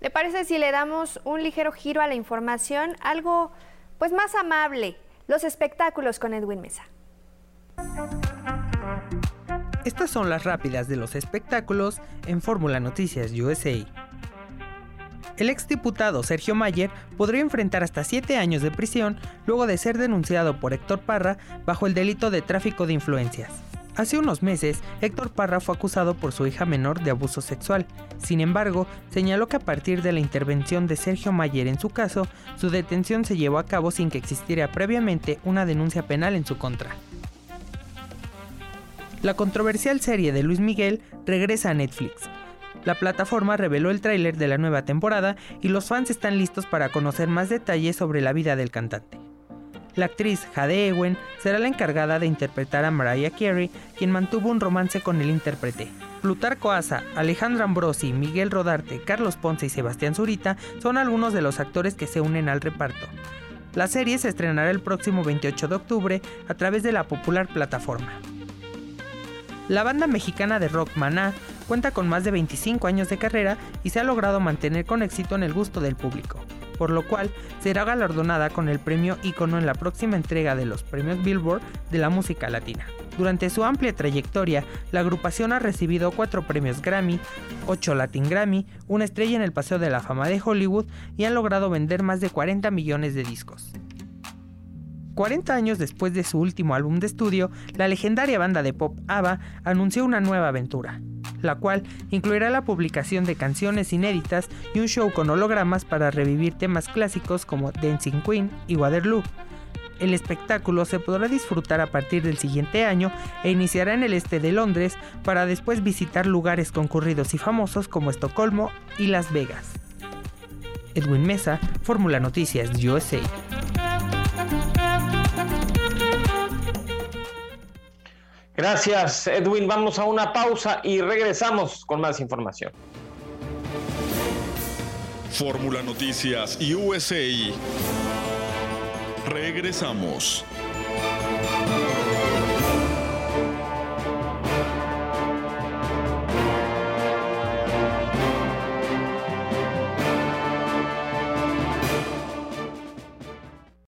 ¿Le parece si le damos un ligero giro a la información? Algo pues más amable, los espectáculos con Edwin Mesa. Estas son las rápidas de los espectáculos en Fórmula Noticias USA. El exdiputado Sergio Mayer podría enfrentar hasta 7 años de prisión luego de ser denunciado por Héctor Parra bajo el delito de tráfico de influencias. Hace unos meses, Héctor Parra fue acusado por su hija menor de abuso sexual. Sin embargo, señaló que a partir de la intervención de Sergio Mayer en su caso, su detención se llevó a cabo sin que existiera previamente una denuncia penal en su contra. La controversial serie de Luis Miguel regresa a Netflix. La plataforma reveló el tráiler de la nueva temporada y los fans están listos para conocer más detalles sobre la vida del cantante. La actriz Jade Ewen será la encargada de interpretar a Mariah Carey, quien mantuvo un romance con el intérprete. Plutarco Asa, Alejandra Ambrosi, Miguel Rodarte, Carlos Ponce y Sebastián Zurita son algunos de los actores que se unen al reparto. La serie se estrenará el próximo 28 de octubre a través de la popular plataforma. La banda mexicana de rock Maná cuenta con más de 25 años de carrera y se ha logrado mantener con éxito en el gusto del público, por lo cual será galardonada con el premio Icono en la próxima entrega de los premios Billboard de la música latina. Durante su amplia trayectoria, la agrupación ha recibido 4 premios Grammy, 8 Latin Grammy, una estrella en el Paseo de la Fama de Hollywood y han logrado vender más de 40 millones de discos. 40 años después de su último álbum de estudio, la legendaria banda de pop ABBA anunció una nueva aventura, la cual incluirá la publicación de canciones inéditas y un show con hologramas para revivir temas clásicos como Dancing Queen y Waterloo. El espectáculo se podrá disfrutar a partir del siguiente año e iniciará en el este de Londres para después visitar lugares concurridos y famosos como Estocolmo y Las Vegas. Edwin Mesa, Fórmula Noticias USA. Gracias, Edwin. Vamos a una pausa y regresamos con más información. Fórmula Noticias USA. Regresamos.